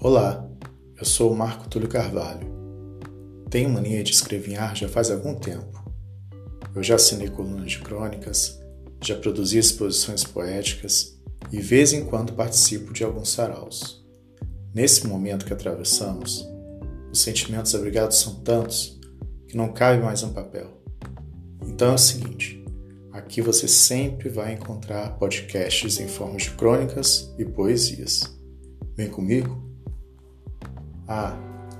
Olá, eu sou o Marco Túlio Carvalho. Tenho mania de escrevinhar já faz algum tempo. Eu já assinei colunas de crônicas, já produzi exposições poéticas e, vez em quando, participo de alguns saraus. Nesse momento que atravessamos, os sentimentos abrigados são tantos que não cabe mais um papel. Então é o seguinte: aqui você sempre vai encontrar podcasts em forma de crônicas e poesias. Vem comigo? Ah,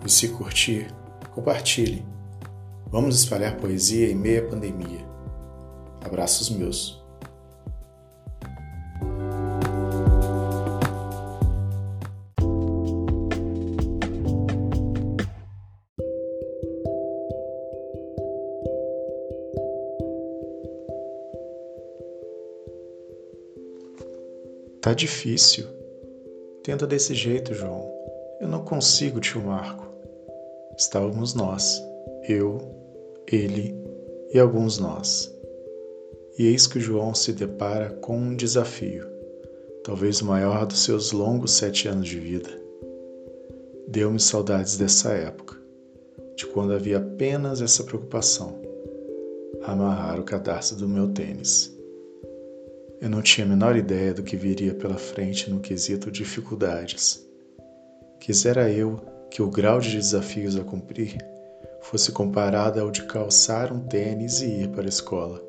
e se curtir, compartilhe. Vamos espalhar poesia em meia pandemia. Abraços meus. Tá difícil. Tenta desse jeito, João. Eu não consigo, tio Marco. Estávamos nós, eu, ele e alguns nós. E eis que o João se depara com um desafio, talvez o maior dos seus longos sete anos de vida. Deu-me saudades dessa época, de quando havia apenas essa preocupação: amarrar o cadarço do meu tênis. Eu não tinha a menor ideia do que viria pela frente no quesito dificuldades Quisera eu que o grau de desafios a cumprir fosse comparado ao de calçar um tênis e ir para a escola.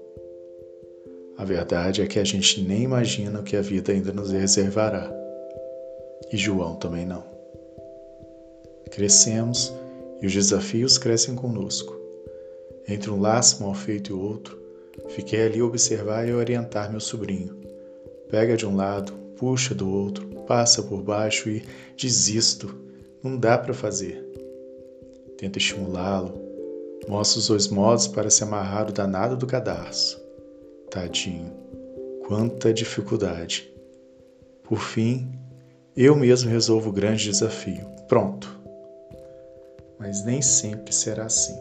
A verdade é que a gente nem imagina o que a vida ainda nos reservará. E João também não. Crescemos e os desafios crescem conosco. Entre um laço mal feito e outro, fiquei ali observar e orientar meu sobrinho. Pega de um lado, puxa do outro, passa por baixo e desisto, não dá para fazer. Tento estimulá-lo, mostro os dois modos para se amarrar o danado do cadarço. Tadinho, quanta dificuldade. Por fim, eu mesmo resolvo o grande desafio. Pronto. Mas nem sempre será assim.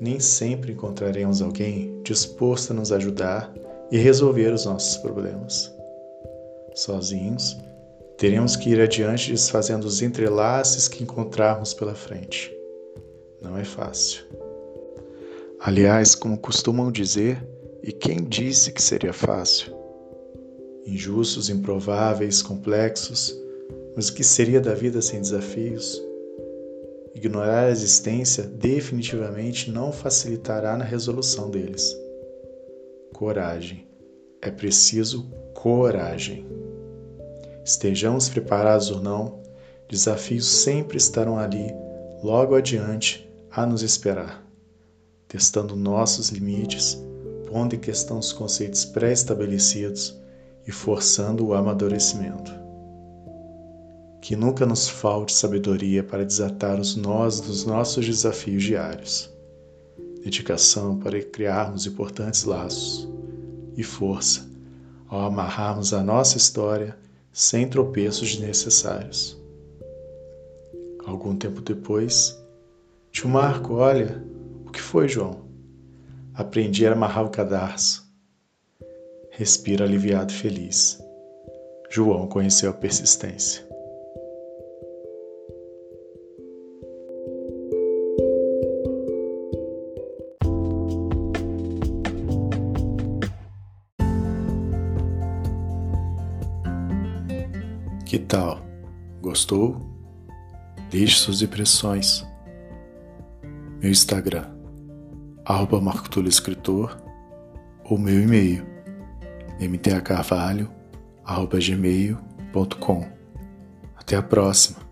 Nem sempre encontraremos alguém disposto a nos ajudar e resolver os nossos problemas. Sozinhos, teremos que ir adiante desfazendo os entrelaces que encontrarmos pela frente. Não é fácil. Aliás, como costumam dizer, e quem disse que seria fácil? Injustos, improváveis, complexos, mas o que seria da vida sem desafios? Ignorar a existência definitivamente não facilitará na resolução deles coragem. É preciso coragem. Estejamos preparados ou não, desafios sempre estarão ali, logo adiante, a nos esperar, testando nossos limites, pondo em questão os conceitos pré-estabelecidos e forçando o amadurecimento. Que nunca nos falte sabedoria para desatar os nós dos nossos desafios diários dedicação para criarmos importantes laços e força ao amarrarmos a nossa história sem tropeços desnecessários. Algum tempo depois, tio Marco, olha, o que foi, João? Aprendi a amarrar o cadarço. Respira aliviado e feliz. João conheceu a persistência. Que tal? Gostou? Deixe suas impressões. Meu Instagram, arroba Escritor, ou meu e-mail, mtacarvalho, arroba gmail.com. Até a próxima!